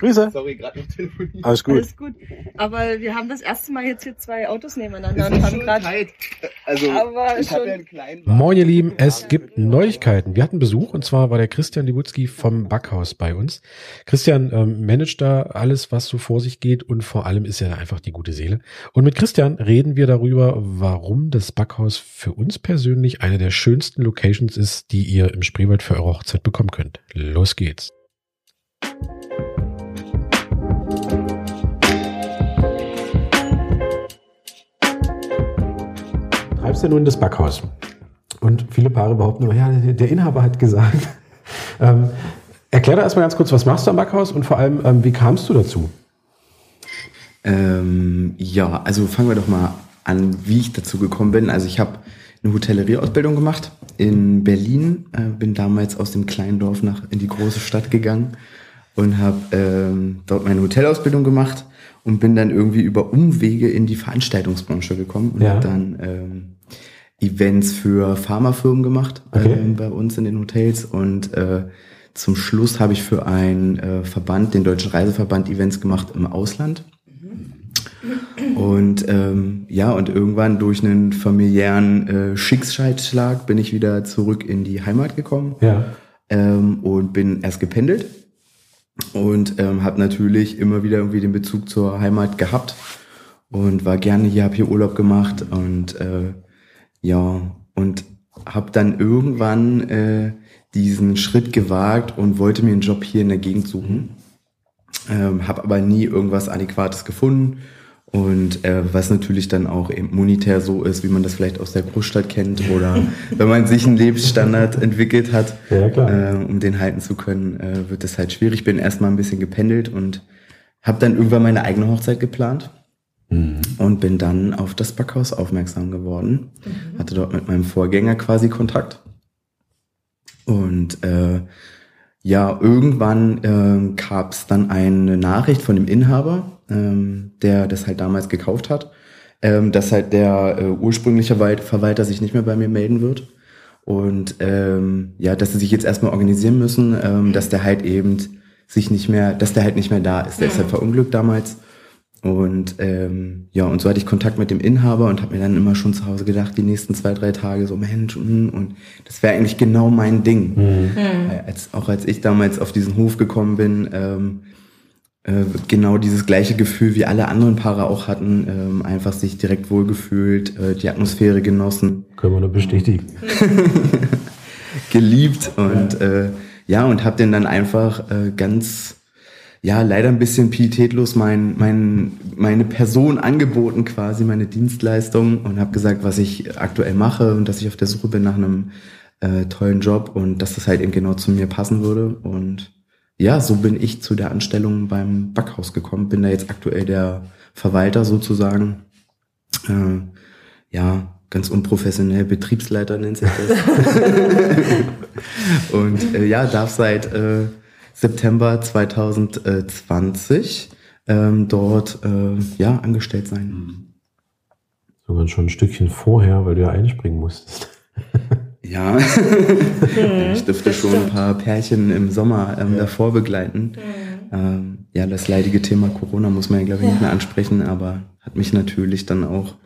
Grüße. Sorry, gerade noch telefoniert. Alles gut. Alles gut. Aber wir haben das erste Mal jetzt hier zwei Autos nebeneinander Es und haben schon gerade. Also, Aber ich habe schon- ja einen kleinen Wagen. Moin ihr Lieben, es gibt Neuigkeiten. Wir hatten Besuch und zwar war der Christian Libutzki vom Backhaus bei uns. Christian ähm, managt da alles, was so vor sich geht und vor allem ist er da einfach die gute Seele. Und mit Christian reden wir darüber, warum das Backhaus für uns persönlich eine der schönsten Locations ist, die ihr im Spreewald für eure Hochzeit bekommen könnt. Los geht's. Treibst ja nun das Backhaus. Und viele Paare behaupten nur, ja, der der Inhaber hat gesagt. ähm, erklär da erstmal ganz kurz, was machst du am Backhaus und vor allem, ähm, wie kamst du dazu? Ähm, ja, also fangen wir doch mal an, wie ich dazu gekommen bin. Also ich habe eine Hotellerieausbildung gemacht in Berlin, äh, bin damals aus dem kleinen Dorf nach in die große Stadt gegangen und habe ähm, dort meine Hotelausbildung gemacht und bin dann irgendwie über Umwege in die Veranstaltungsbranche gekommen und Ja. habe dann ähm, Events für Pharmafirmen gemacht Okay. ähm, bei uns in den Hotels und äh, zum Schluss habe ich für einen äh, Verband, den Deutschen Reiseverband, Events gemacht im Ausland. Und ähm, ja, und irgendwann durch einen familiären äh, Schicksalsschlag bin ich wieder zurück in die Heimat gekommen Ja. ähm, und bin erst gependelt und ähm, habe natürlich immer wieder irgendwie den Bezug zur Heimat gehabt und war gerne hier, habe hier Urlaub gemacht und äh, ja und habe dann irgendwann äh, diesen Schritt gewagt und wollte mir einen Job hier in der Gegend suchen, ähm, habe aber nie irgendwas Adäquates gefunden. Und äh, was natürlich dann auch eben monetär so ist, wie man das vielleicht aus der Großstadt kennt oder wenn man sich einen Lebensstandard entwickelt hat, Ja, äh, um den halten zu können, äh, wird es halt schwierig. Bin erstmal ein bisschen gependelt und habe dann irgendwann meine eigene Hochzeit geplant und bin dann auf das Backhaus aufmerksam geworden. Hatte dort mit meinem Vorgänger quasi Kontakt. Und äh, ja, irgendwann ähm, gab es dann eine Nachricht von dem Inhaber, ähm, der das halt damals gekauft hat, ähm, dass halt der äh, ursprüngliche Verwalter sich nicht mehr bei mir melden wird. Und ähm, ja, dass sie sich jetzt erstmal organisieren müssen, ähm, dass der halt eben sich nicht mehr, dass der halt nicht mehr da ist. Der ist halt verunglückt damals. Und ähm, ja, und so hatte ich Kontakt mit dem Inhaber und habe mir dann immer schon zu Hause gedacht, die nächsten zwei, drei Tage so, Mensch, mm, und das wäre eigentlich genau mein Ding. Weil Als, auch als ich damals auf diesen Hof gekommen bin, ähm, äh, genau dieses gleiche Gefühl wie alle anderen Paare auch hatten, ähm, einfach sich direkt wohlgefühlt, äh, die Atmosphäre genossen Können wir nur bestätigen. geliebt und äh, ja und habe den dann einfach äh, ganz ja leider ein bisschen pietätlos mein, mein meine Person angeboten quasi meine Dienstleistung und habe gesagt was ich aktuell mache und dass ich auf der Suche bin nach einem äh, tollen Job und dass das halt eben genau zu mir passen würde und ja so bin ich zu der Anstellung beim Backhaus gekommen bin da jetzt aktuell der Verwalter sozusagen äh, ja, ganz unprofessionell, Betriebsleiter nennt sich das. und äh, ja, darf seit äh, September 2020 ähm, dort äh, ja, angestellt sein. Sogar schon ein Stückchen vorher, weil du ja einspringen musstest. Ja, ich dürfte schon ein paar Pärchen im Sommer ähm, davor begleiten. Ähm, ja, das leidige Thema Corona muss man ja, glaube ich, nicht mehr ansprechen, aber hat mich natürlich dann auch,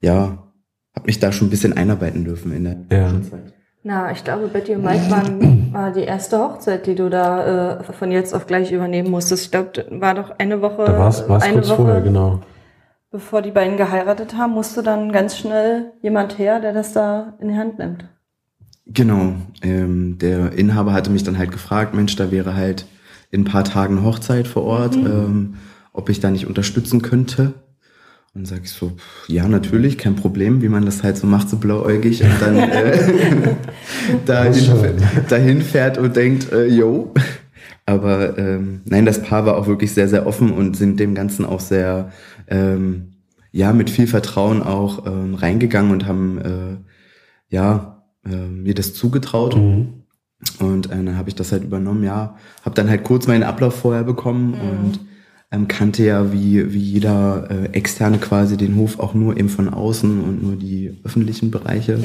ja, hat mich da schon ein bisschen einarbeiten dürfen in der Ja. Zwischenzeit. Na, ich glaube, Betty und Mike waren, war die erste Hochzeit, die du da äh, von jetzt auf gleich übernehmen musstest. Ich glaube, das war doch eine Woche, Da war es eine kurz Woche, vorher, genau. bevor die beiden geheiratet haben, musste dann ganz schnell jemand her, der das da in die Hand nimmt. Genau, ähm, der Inhaber hatte mich dann halt gefragt, Mensch, da wäre halt in ein paar Tagen Hochzeit vor Ort, ähm, ob ich da nicht unterstützen könnte. Und sag ich so, pff, ja, natürlich, kein Problem, wie man das halt so macht, so blauäugig und dann äh, dahin, dahin fährt und denkt, äh, yo. Aber ähm, nein, das Paar war auch wirklich sehr, sehr offen und sind dem Ganzen auch sehr, ähm, ja, mit viel Vertrauen auch ähm, reingegangen und haben, äh, ja, äh, mir das zugetraut. Mhm. Und äh, dann habe ich das halt übernommen, ja. Habe dann halt kurz meinen Ablauf vorher bekommen und ähm, kannte ja wie, wie jeder äh, Externe quasi den Hof auch nur eben von außen und nur die öffentlichen Bereiche.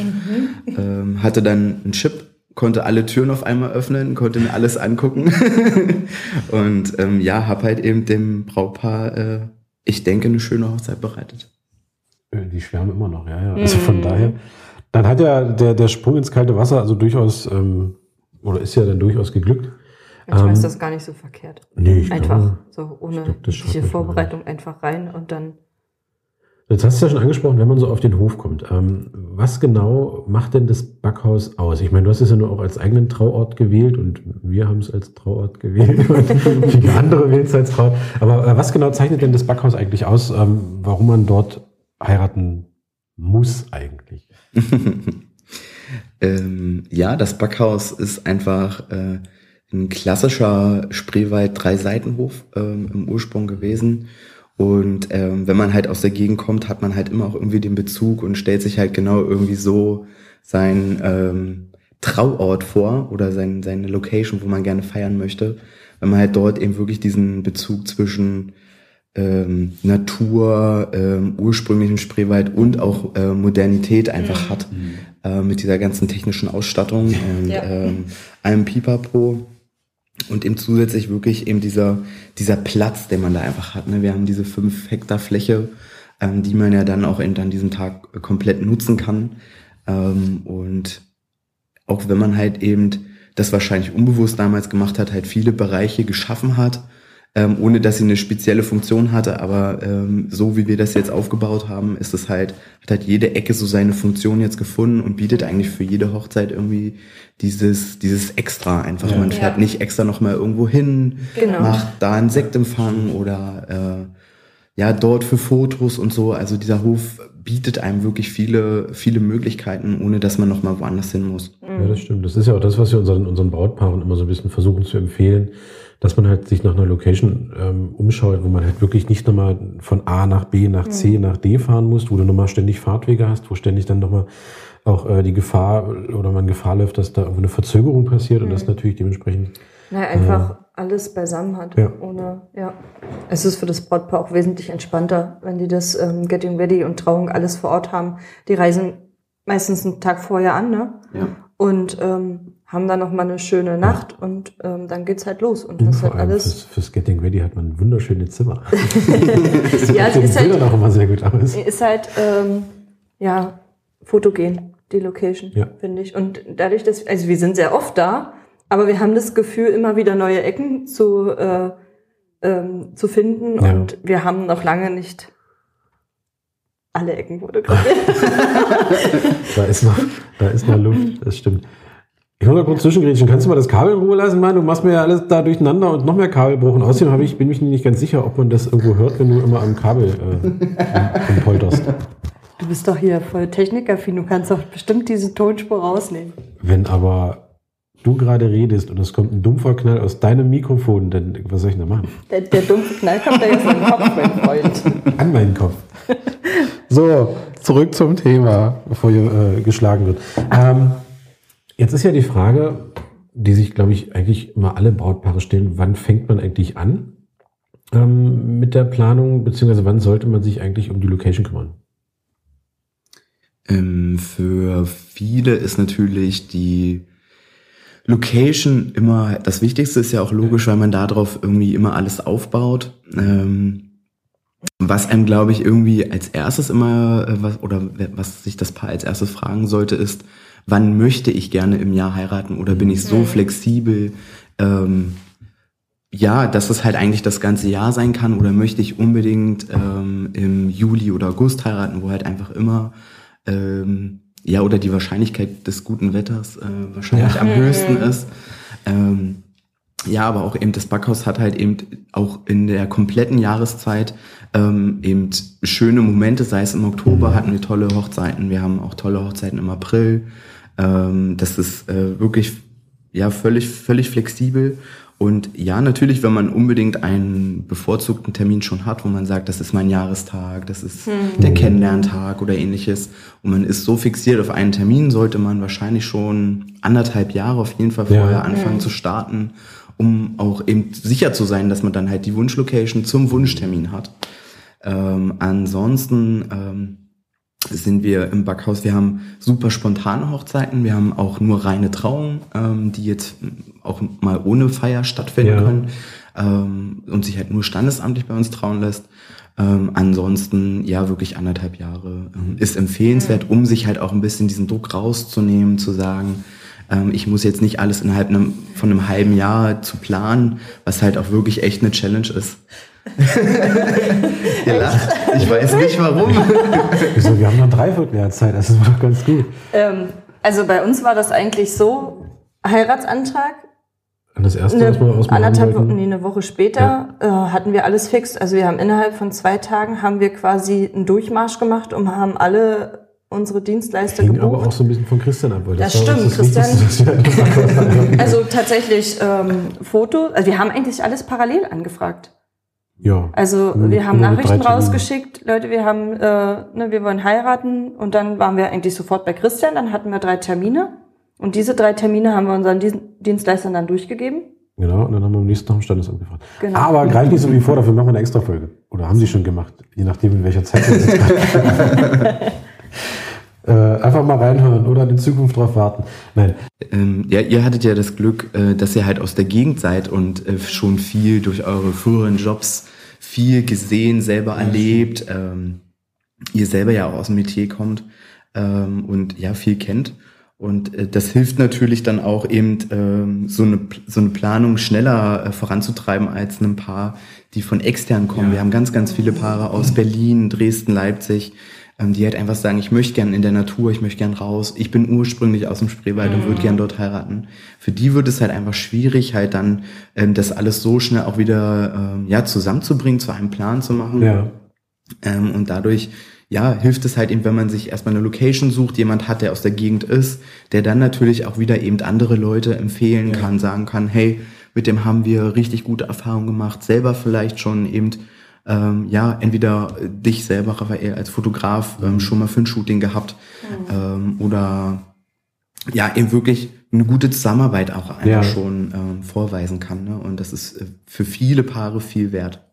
Ähm, hatte dann einen Chip konnte alle Türen auf einmal öffnen, konnte mir alles angucken und ähm, ja, habe halt eben dem Brautpaar, äh, ich denke, eine schöne Hochzeit bereitet. Äh, die schwärmen immer noch, ja, ja. Also von mhm. daher, dann hat ja der, der Sprung ins kalte Wasser also durchaus, ähm, oder ist ja dann durchaus geglückt. Manchmal ähm, ist das gar nicht so verkehrt. Nee, ich einfach glaube, so ohne diese Vorbereitung einfach rein und dann Jetzt hast du ja schon angesprochen, wenn man so auf den Hof kommt. Ähm, was genau macht denn das Backhaus aus? Ich meine, du hast es ja nur auch als eigenen Trauort gewählt und wir haben es als Trauort gewählt und viele andere wählen es als Trauort. Aber äh, was genau zeichnet denn das Backhaus eigentlich aus, ähm, warum man dort heiraten muss eigentlich? ähm, ja, das Backhaus ist einfach äh, ein klassischer Spreewald Drei-Seitenhof ähm, im Ursprung gewesen und ähm, wenn man halt aus der Gegend kommt, hat man halt immer auch irgendwie den Bezug und stellt sich halt genau irgendwie so sein ähm, Trauort vor oder sein, seine Location, wo man gerne feiern möchte. Wenn man halt dort eben wirklich diesen Bezug zwischen ähm, Natur, ähm, ursprünglichem Spreewald und auch äh, Modernität einfach mhm. hat. Äh, mit dieser ganzen technischen Ausstattung und ja. ähm, einem Pipapo. Und eben zusätzlich wirklich eben dieser, dieser Platz, den man da einfach hat. Ne? Wir haben diese fünf Hektar Fläche, ähm, die man ja dann auch eben an diesem Tag komplett nutzen kann. Ähm, und auch wenn man halt eben das wahrscheinlich unbewusst damals gemacht hat, halt viele Bereiche geschaffen hat, ähm, ohne dass sie eine spezielle Funktion hatte. Aber ähm, so wie wir das jetzt aufgebaut haben, ist es halt, hat halt jede Ecke so seine Funktion jetzt gefunden und bietet eigentlich für jede Hochzeit irgendwie dieses, dieses Extra einfach. Ja. Man fährt ja. nicht extra nochmal irgendwo hin, genau. macht da einen Sektempfang oder äh, ja, dort für Fotos und so. Also dieser Hof bietet einem wirklich viele, viele Möglichkeiten, ohne dass man nochmal woanders hin muss. Ja, das stimmt. Das ist ja auch das, was wir unseren, unseren Brautpaaren immer so ein bisschen versuchen zu empfehlen dass man halt sich nach einer Location ähm, umschaut, wo man halt wirklich nicht nochmal von A nach B nach C mhm. nach D fahren muss, wo du nochmal ständig Fahrtwege hast, wo ständig dann nochmal auch äh, die Gefahr oder man Gefahr läuft, dass da irgendwo eine Verzögerung passiert mhm. und das mhm. natürlich dementsprechend. Naja, einfach äh, alles beisammen hat. Ja. Ohne, ja. Es ist für das Brautpaar auch wesentlich entspannter, wenn die das ähm, Getting Ready und Trauung alles vor Ort haben. Die reisen meistens einen Tag vorher an, ne? Ja. Und ähm, haben dann noch mal eine schöne Nacht und ähm, dann geht's halt los und, und das halt alles. Fürs, fürs, Getting Ready hat man wunderschöne Zimmer. ja, es ist halt, auch immer sehr gut aus. Ist halt ähm, ja fotogen die Location, ja. finde ich. Und dadurch, dass also wir sind sehr oft da, aber wir haben das Gefühl, immer wieder neue Ecken zu äh, ähm, zu finden ja. und wir haben noch lange nicht alle Ecken fotografiert. da ist noch, da ist noch Luft, das stimmt. Ich muss mal kurz zwischengrätschen. Kannst du mal das Kabel in Ruhe lassen, Mann? Du machst mir ja alles da durcheinander und noch mehr Kabelbruch. Und außerdem habe ich, bin ich nicht ganz sicher, ob man das irgendwo hört, wenn du immer am Kabel äh, polterst. Du bist doch hier voll technikaffin. Du kannst doch bestimmt diese Tonspur rausnehmen. Wenn aber du gerade redest und es kommt ein dumpfer Knall aus deinem Mikrofon, dann was soll ich denn da machen? Der, der dumpfe Knall kommt da jetzt an den Kopf, mein Freund. An meinen Kopf. So, zurück zum Thema, bevor hier äh, geschlagen wird. Ähm, Jetzt ist ja die Frage, die sich, glaube ich, eigentlich immer alle Brautpaare stellen, wann fängt man eigentlich an ähm, mit der Planung, beziehungsweise wann sollte man sich eigentlich um die Location kümmern? Ähm, für viele ist natürlich die Location immer, das Wichtigste ist ja auch logisch, weil man darauf irgendwie immer alles aufbaut. Ähm, was einem, glaube ich, irgendwie als erstes immer, äh, was, oder was sich das Paar als erstes fragen sollte, ist, wann möchte ich gerne im Jahr heiraten oder bin ich so mhm. flexibel, ähm, ja, dass es halt eigentlich das ganze Jahr sein kann oder möchte ich unbedingt ähm, im Juli oder August heiraten, wo halt einfach immer ähm, ja oder die Wahrscheinlichkeit des guten Wetters äh, wahrscheinlich ja. am höchsten mhm. ist. Ähm, ja, aber auch eben das Backhaus hat halt eben auch in der kompletten Jahreszeit ähm, eben schöne Momente, sei es im Oktober hatten wir tolle Hochzeiten, wir haben auch tolle Hochzeiten im April. Ähm, das ist äh, wirklich ja völlig völlig flexibel und ja, natürlich, wenn man unbedingt einen bevorzugten Termin schon hat, wo man sagt, das ist mein Jahrestag, das ist mhm. der Kennenlerntag oder ähnliches, und man ist so fixiert auf einen Termin, sollte man wahrscheinlich schon anderthalb Jahre auf jeden Fall vorher ja. anfangen mhm. zu starten, um auch eben sicher zu sein, dass man dann halt die Wunschlocation zum Wunschtermin hat. Ähm, ansonsten ähm, sind wir im Backhaus. Wir haben super spontane Hochzeiten. Wir haben auch nur reine Trauungen, ähm, die jetzt auch mal ohne Feier stattfinden ja. können ähm, und sich halt nur standesamtlich bei uns trauen lässt. Ähm, ansonsten, ja, wirklich anderthalb Jahre ähm, ist empfehlenswert, um sich halt auch ein bisschen diesen Druck rauszunehmen, zu sagen, ähm, ich muss jetzt nicht alles innerhalb einem, von einem halben Jahr zu planen, was halt auch wirklich echt eine Challenge ist. Ihr lacht. Ich weiß nicht warum. Wieso? Wir haben noch ein Dreivierteljahr Zeit, das ist doch ganz gut. Ähm, also bei uns war das eigentlich so, Heiratsantrag, und das erste, eine, was wir ausmachen anderthalb Wochen, nee, eine Woche später ja. äh, hatten wir alles fix. Also wir haben innerhalb von zwei Tagen haben wir quasi einen Durchmarsch gemacht und haben alle unsere Dienstleister Hing gebucht. aber auch so ein bisschen von Christian ab. Weil das, das stimmt, das Christian. also tatsächlich ähm, Foto. Also wir haben eigentlich alles parallel angefragt. Ja. Also wir haben Nachrichten rausgeschickt, Leute, wir haben, äh, ne, wir wollen heiraten und dann waren wir eigentlich sofort bei Christian. Dann hatten wir drei Termine und diese drei Termine haben wir unseren Dienstleistern dann durchgegeben. Genau, und dann haben wir am nächsten Tag ein Standesamt gefragt. Genau. Aber gleich nicht so wie vor, dafür machen wir eine extra Folge. Oder haben sie schon gemacht, je nachdem in welcher Zeit wir sind. äh, einfach mal reinhören oder in Zukunft drauf warten. Nein. Ähm, ja, ihr hattet ja das Glück, äh, dass ihr halt aus der Gegend seid und äh, schon viel durch eure früheren Jobs viel gesehen, selber erlebt. Ähm, ihr selber ja auch aus dem Metier kommt ähm, und ja viel kennt. Und äh, das hilft natürlich dann auch eben ähm, so, eine, so eine Planung schneller äh, voranzutreiben als ein Paar, die von extern kommen. Ja. Wir haben ganz, ganz viele Paare aus Berlin, Dresden, Leipzig, die halt einfach sagen, ich möchte gern in der Natur, ich möchte gern raus. Ich bin ursprünglich aus dem Spreewald mhm. und würde gern dort heiraten. Für die wird es halt einfach schwierig, halt dann ähm, das alles so schnell auch wieder ähm, ja zusammenzubringen, zu einem Plan zu machen. Ja. Ähm, und dadurch ja, hilft es halt eben, wenn man sich erstmal eine Location sucht, jemand hat, der aus der Gegend ist, der dann natürlich auch wieder eben andere Leute empfehlen kann, ja. sagen kann, hey, mit dem haben wir richtig gute Erfahrungen gemacht, selber vielleicht schon eben, ähm, ja, entweder dich selber, Raphael, als Fotograf ähm, mhm. schon mal für ein Shooting gehabt mhm. ähm, oder ja, eben wirklich eine gute Zusammenarbeit auch einfach ja. schon ähm, vorweisen kann. Ne? Und das ist äh, für viele Paare viel wert.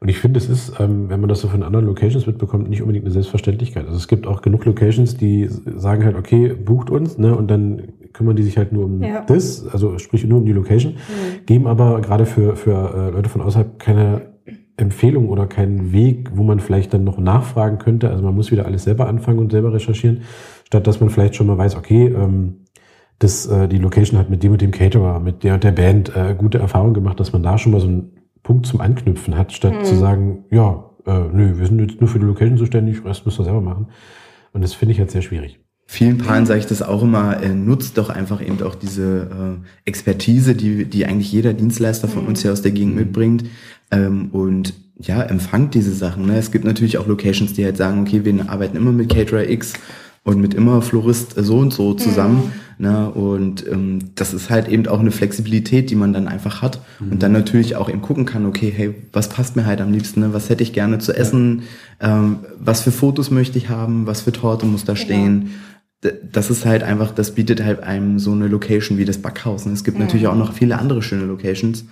Und ich finde, es ist, ähm, wenn man das so von anderen Locations mitbekommt, nicht unbedingt eine Selbstverständlichkeit. Also es gibt auch genug Locations, die sagen halt, okay, bucht uns, ne, und dann kümmern die sich halt nur um ja. das, also sprich nur um die Location, mhm. geben aber gerade für, für äh, Leute von außerhalb keine Empfehlung oder keinen Weg, wo man vielleicht dann noch nachfragen könnte. Also man muss wieder alles selber anfangen und selber recherchieren, statt dass man vielleicht schon mal weiß, okay, ähm, das, äh, die Location hat mit dem und dem Caterer, mit der und der Band äh, gute Erfahrungen gemacht, dass man da schon mal so ein Punkt zum Anknüpfen hat, statt mhm. zu sagen, ja, äh, nö, wir sind jetzt nur für die Location zuständig, Rest müsst ihr selber machen. Und das finde ich halt sehr schwierig. Vielen Paaren sage ich das auch immer, äh, nutzt doch einfach eben auch diese äh, Expertise, die, die eigentlich jeder Dienstleister von uns hier aus der Gegend mhm. mitbringt. Ähm, und ja, empfangt diese Sachen. Ne? Es gibt natürlich auch Locations, die halt sagen, okay, wir arbeiten immer mit Caterer X und mit immer Florist so und so zusammen. Mhm. Ne? Und ähm, das ist halt eben auch eine Flexibilität, die man dann einfach hat. Mhm. Und dann natürlich auch eben gucken kann, okay, hey, was passt mir halt am liebsten? Ne? Was hätte ich gerne zu essen? Ja. Ähm, was für Fotos möchte ich haben? Was für Torte muss da stehen? Ja. Das ist halt einfach, das bietet halt einem so eine Location wie das Backhaus. Ne? Es gibt mhm. natürlich auch noch viele andere schöne Locations.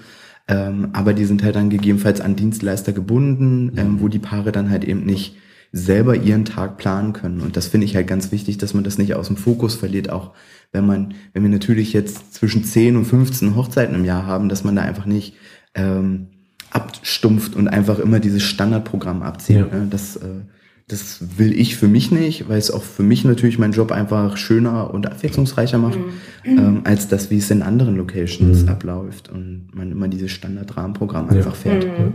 Ähm, aber die sind halt dann gegebenenfalls an Dienstleister gebunden, ähm, mhm. wo die Paare dann halt eben nicht selber ihren Tag planen können. Und das finde ich halt ganz wichtig, dass man das nicht aus dem Fokus verliert, auch wenn man, wenn wir natürlich jetzt zwischen 10 und 15 Hochzeiten im Jahr haben, dass man da einfach nicht ähm, abstumpft und einfach immer dieses Standardprogramm abzieht. Ja. Ne? Das, äh, das will ich für mich nicht, weil es auch für mich natürlich meinen Job einfach schöner und abwechslungsreicher macht, mhm. ähm, als das, wie es in anderen Locations mhm. abläuft und man immer dieses Standardrahmenprogramm einfach ja. fährt. Mhm.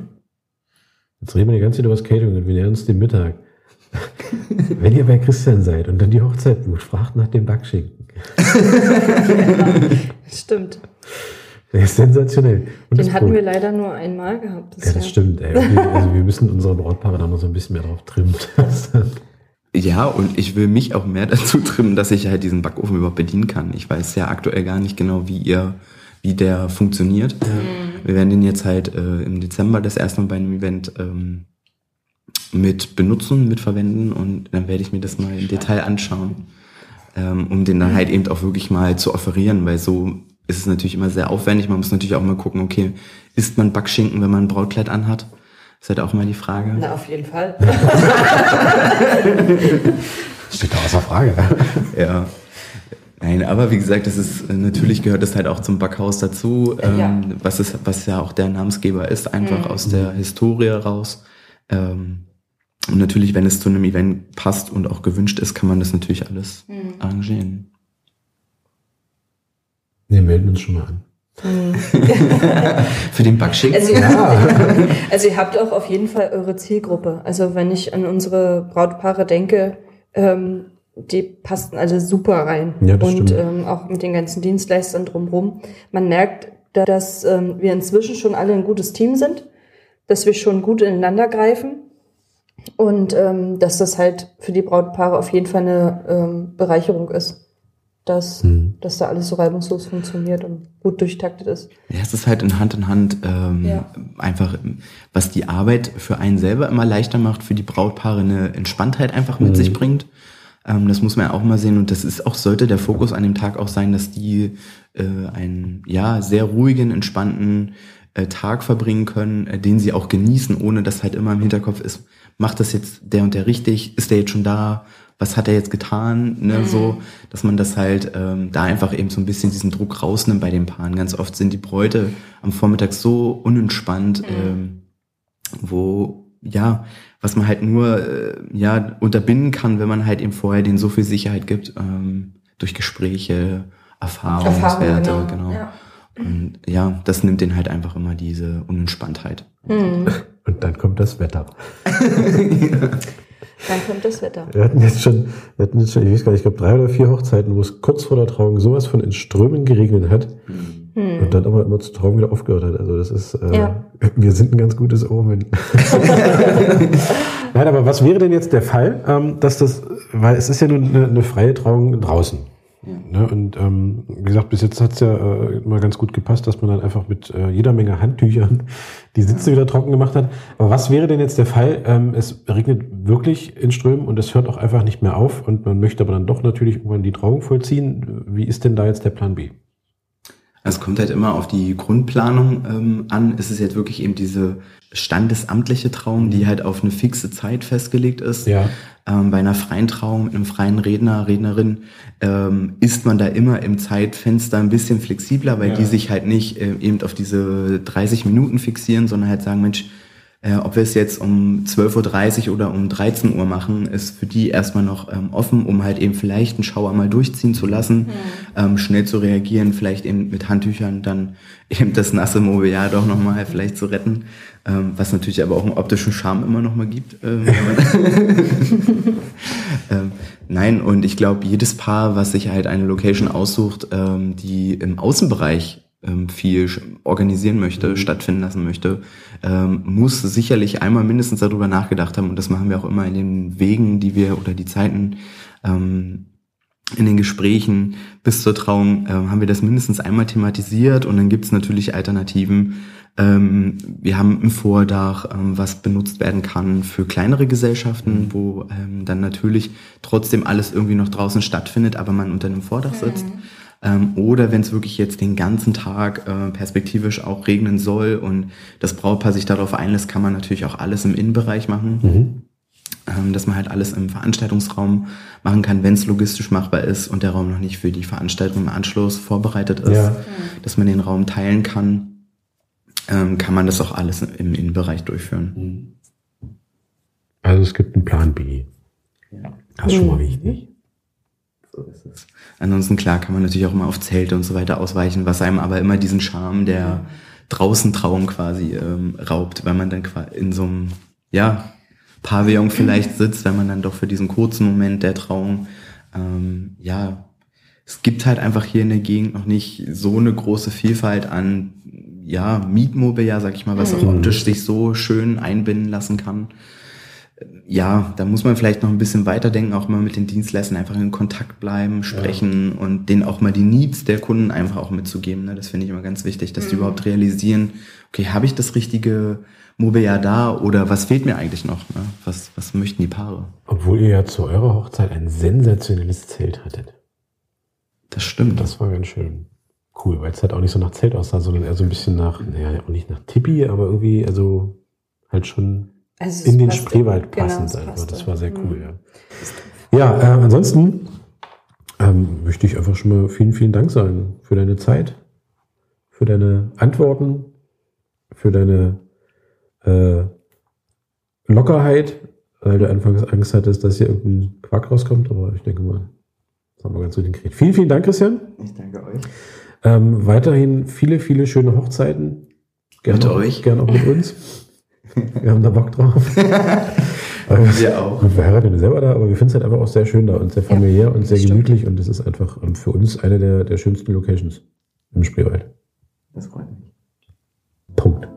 Jetzt reden wir die ganze Zeit über das Catering und wir nähern uns dem Mittag. Wenn ihr bei Christian seid und dann die Hochzeit bucht, fragt nach dem Backschinken. ja, stimmt. Der ist sensationell. Und Den hatten Brot. wir leider nur einmal gehabt. Das ja, das stimmt. Ey. Also wir müssen unsere Brautpaare da noch so ein bisschen mehr drauf trimmen. ja, und ich will mich auch mehr dazu trimmen, dass ich halt diesen Backofen überhaupt bedienen kann. Ich weiß ja aktuell gar nicht genau, wie ihr, wie der funktioniert. Ja. Wir werden den jetzt halt äh, im Dezember das erste Mal bei einem Event ähm, mit benutzen, mit verwenden und dann werde ich mir das mal im Detail anschauen, ähm, um den dann halt eben auch wirklich mal zu offerieren, weil so ist es natürlich immer sehr aufwendig. Man muss natürlich auch mal gucken, okay, isst man Backschinken, wenn man ein Brautkleid anhat? Ist halt auch mal die Frage. Na, auf jeden Fall. Steht da außer Frage. ja. Nein, aber wie gesagt, das ist natürlich gehört das halt auch zum Backhaus dazu, ähm, ja. was ist, was ja auch der Namensgeber ist, einfach mhm. aus der Historie raus. Ähm, und natürlich, wenn es zu einem Event passt und auch gewünscht ist, kann man das natürlich alles mhm. arrangieren. Wir melden uns schon mal an. Für den Backschick? Also, ja. also ihr habt auch auf jeden Fall eure Zielgruppe. Also wenn ich an unsere Brautpaare denke, ähm, die passten alle super rein. Ja, das und ähm, auch mit den ganzen Dienstleistern drumherum. Man merkt, dass ähm, wir inzwischen schon alle ein gutes Team sind, dass wir schon gut ineinander greifen und ähm, dass das halt für die Brautpaare auf jeden Fall eine ähm, Bereicherung ist dass, mhm. dass da alles so reibungslos funktioniert und gut durchtaktet ist. Ja, es ist halt in Hand in Hand ähm, ja. einfach, was die Arbeit für einen selber immer leichter macht, für die Brautpaare eine Entspanntheit einfach mit mhm. sich bringt. Ähm, das muss man ja auch mal sehen und das ist auch, sollte der Fokus an dem Tag auch sein, dass die äh, einen ja sehr ruhigen, entspannten äh, Tag verbringen können, äh, den sie auch genießen, ohne dass halt immer im Hinterkopf ist, macht das jetzt der und der richtig, ist der jetzt schon da was hat er jetzt getan, ne, mhm. so, dass man das halt ähm, da einfach eben so ein bisschen diesen Druck rausnimmt bei den Paaren. Ganz oft sind die Bräute am Vormittag so unentspannt, mhm. ähm, wo, ja, was man halt nur, äh, ja, unterbinden kann, wenn man halt eben vorher denen so viel Sicherheit gibt, ähm, durch Gespräche, Erfahrungswerte, Erfahrung, genau. genau. Ja. Und ja, das nimmt den halt einfach immer diese Unentspanntheit. Mhm. Und dann kommt das Wetter. ja. Dann kommt das Wetter. Wir hatten jetzt schon, wir hatten jetzt schon, ich weiß gar nicht, ich glaube drei oder vier Hochzeiten, wo es kurz vor der Trauung sowas von in Strömen geregnet hat. Hm. Und dann aber immer zur Trauung wieder aufgehört hat. Also das ist, äh, ja. wir sind ein ganz gutes Omen. Nein, aber was wäre denn jetzt der Fall, ähm, dass das, weil es ist ja nun eine, eine freie Trauung draußen. Ja. Ne? Und ähm, wie gesagt, bis jetzt hat's ja äh, immer ganz gut gepasst, dass man dann einfach mit äh, jeder Menge Handtüchern die Sitze ja. wieder trocken gemacht hat. Aber was wäre denn jetzt der Fall? Ähm, es regnet wirklich in Strömen und es hört auch einfach nicht mehr auf und man möchte aber dann doch natürlich irgendwann die Trauung vollziehen. Wie ist denn da jetzt der Plan B? Es kommt halt immer auf die Grundplanung ähm, an. Es ist jetzt wirklich eben diese standesamtliche Trauung, die halt auf eine fixe Zeit festgelegt ist. Ja. Ähm, bei einer freien Trauung mit einem freien Redner, Rednerin ähm, ist man da immer im Zeitfenster ein bisschen flexibler, weil ja. die sich halt nicht äh, eben auf diese 30 Minuten fixieren, sondern halt sagen, Mensch, äh, ob wir es jetzt um 12.30 Uhr oder um 13 Uhr machen, ist für die erstmal noch ähm, offen, um halt eben vielleicht einen Schauer mal durchziehen zu lassen, mhm. ähm, schnell zu reagieren, vielleicht eben mit Handtüchern dann eben das nasse Mobiliar doch nochmal vielleicht zu retten, ähm, was natürlich aber auch einen optischen Charme immer nochmal gibt. Ähm, ähm, nein, und ich glaube, jedes Paar, was sich halt eine Location aussucht, ähm, die im Außenbereich viel organisieren möchte, mhm. stattfinden lassen möchte, ähm, muss sicherlich einmal mindestens darüber nachgedacht haben. Und das machen wir auch immer in den Wegen, die wir oder die Zeiten ähm, in den Gesprächen bis zur Trauung haben wir das mindestens einmal thematisiert und dann gibt es natürlich Alternativen. Ähm, wir haben ein Vordach, ähm, was benutzt werden kann für kleinere Gesellschaften, mhm. wo ähm, dann natürlich trotzdem alles irgendwie noch draußen stattfindet, aber man unter einem Vordach sitzt. Mhm. Ähm, oder wenn es wirklich jetzt den ganzen Tag äh, perspektivisch auch regnen soll und das Brautpaar sich darauf einlässt, kann man natürlich auch alles im Innenbereich machen. Mhm. Ähm, dass man halt alles im Veranstaltungsraum machen kann, wenn es logistisch machbar ist und der Raum noch nicht für die Veranstaltung im Anschluss vorbereitet ist, ja. dass man den Raum teilen kann, ähm, kann man das auch alles im Innenbereich durchführen. Also es gibt einen Plan B. Ja. Das ist schon mal wichtig. So ist es. Ansonsten klar kann man natürlich auch immer auf Zelte und so weiter ausweichen, was einem aber immer diesen Charme der draußen Trauung quasi ähm, raubt, weil man dann in so einem ja Pavillon vielleicht sitzt, wenn man dann doch für diesen kurzen Moment der Trauung ähm, ja es gibt halt einfach hier in der Gegend noch nicht so eine große Vielfalt an ja Mietmobiliar, sag ich mal, was auch mhm. optisch sich so schön einbinden lassen kann ja, da muss man vielleicht noch ein bisschen weiterdenken, auch mal mit den Dienstleistern einfach in Kontakt bleiben, sprechen ja. und denen auch mal die Needs der Kunden einfach auch mitzugeben. Ne? Das finde ich immer ganz wichtig, dass mhm. die überhaupt realisieren, okay, habe ich das richtige Mobiliar da oder was fehlt mir eigentlich noch? Ne? Was, was möchten die Paare? Obwohl ihr ja zu eurer Hochzeit ein sensationelles Zelt hattet. Das stimmt. Das war ganz schön cool, weil es halt auch nicht so nach Zelt aussah, sondern eher so ein bisschen nach, naja, auch nicht nach Tippi, aber irgendwie, also halt schon also in den Spreewald passend. Genau, das, das war sehr cool, mhm. ja. Ja, äh, ansonsten ähm, möchte ich einfach schon mal vielen, vielen Dank sagen für deine Zeit, für deine Antworten, für deine äh, Lockerheit, weil du anfangs Angst hattest, dass hier irgendein Quark rauskommt, aber ich denke mal, das haben wir ganz gut hingekriegt. Vielen, vielen Dank, Christian. Ich danke euch. Ähm, weiterhin viele, viele schöne Hochzeiten. Gerne mit auch, euch. Gerne auch mit uns. wir haben da Bock drauf. wir auch. Wir heiraten selber da, aber wir finden es halt einfach auch sehr schön da und sehr familiär ja, und sehr gemütlich und das ist einfach ähm, für uns eine der, der schönsten Locations im Spreewald. Das freut mich. Punkt.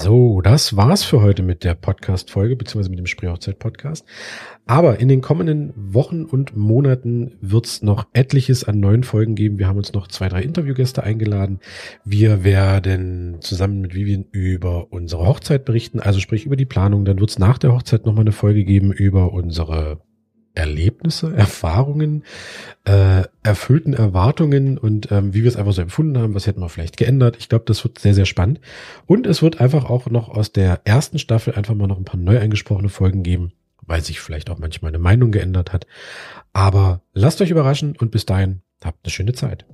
So, das war's für heute mit der Podcast-Folge, beziehungsweise mit dem Spreehochzeit-Podcast. Aber in den kommenden Wochen und Monaten wird's noch etliches an neuen Folgen geben. Wir haben uns noch zwei, drei Interviewgäste eingeladen. Wir werden zusammen mit Vivian über unsere Hochzeit berichten, also sprich über die Planung. Dann wird's nach der Hochzeit nochmal eine Folge geben über unsere Erlebnisse, Erfahrungen, äh, erfüllten Erwartungen und ähm, wie wir es einfach so empfunden haben, was hätten wir vielleicht geändert. Ich glaube, das wird sehr, sehr spannend. Und es wird einfach auch noch aus der ersten Staffel einfach mal noch ein paar neu eingesprochene Folgen geben, weil sich vielleicht auch manchmal eine Meinung geändert hat. Aber lasst euch überraschen und bis dahin habt eine schöne Zeit.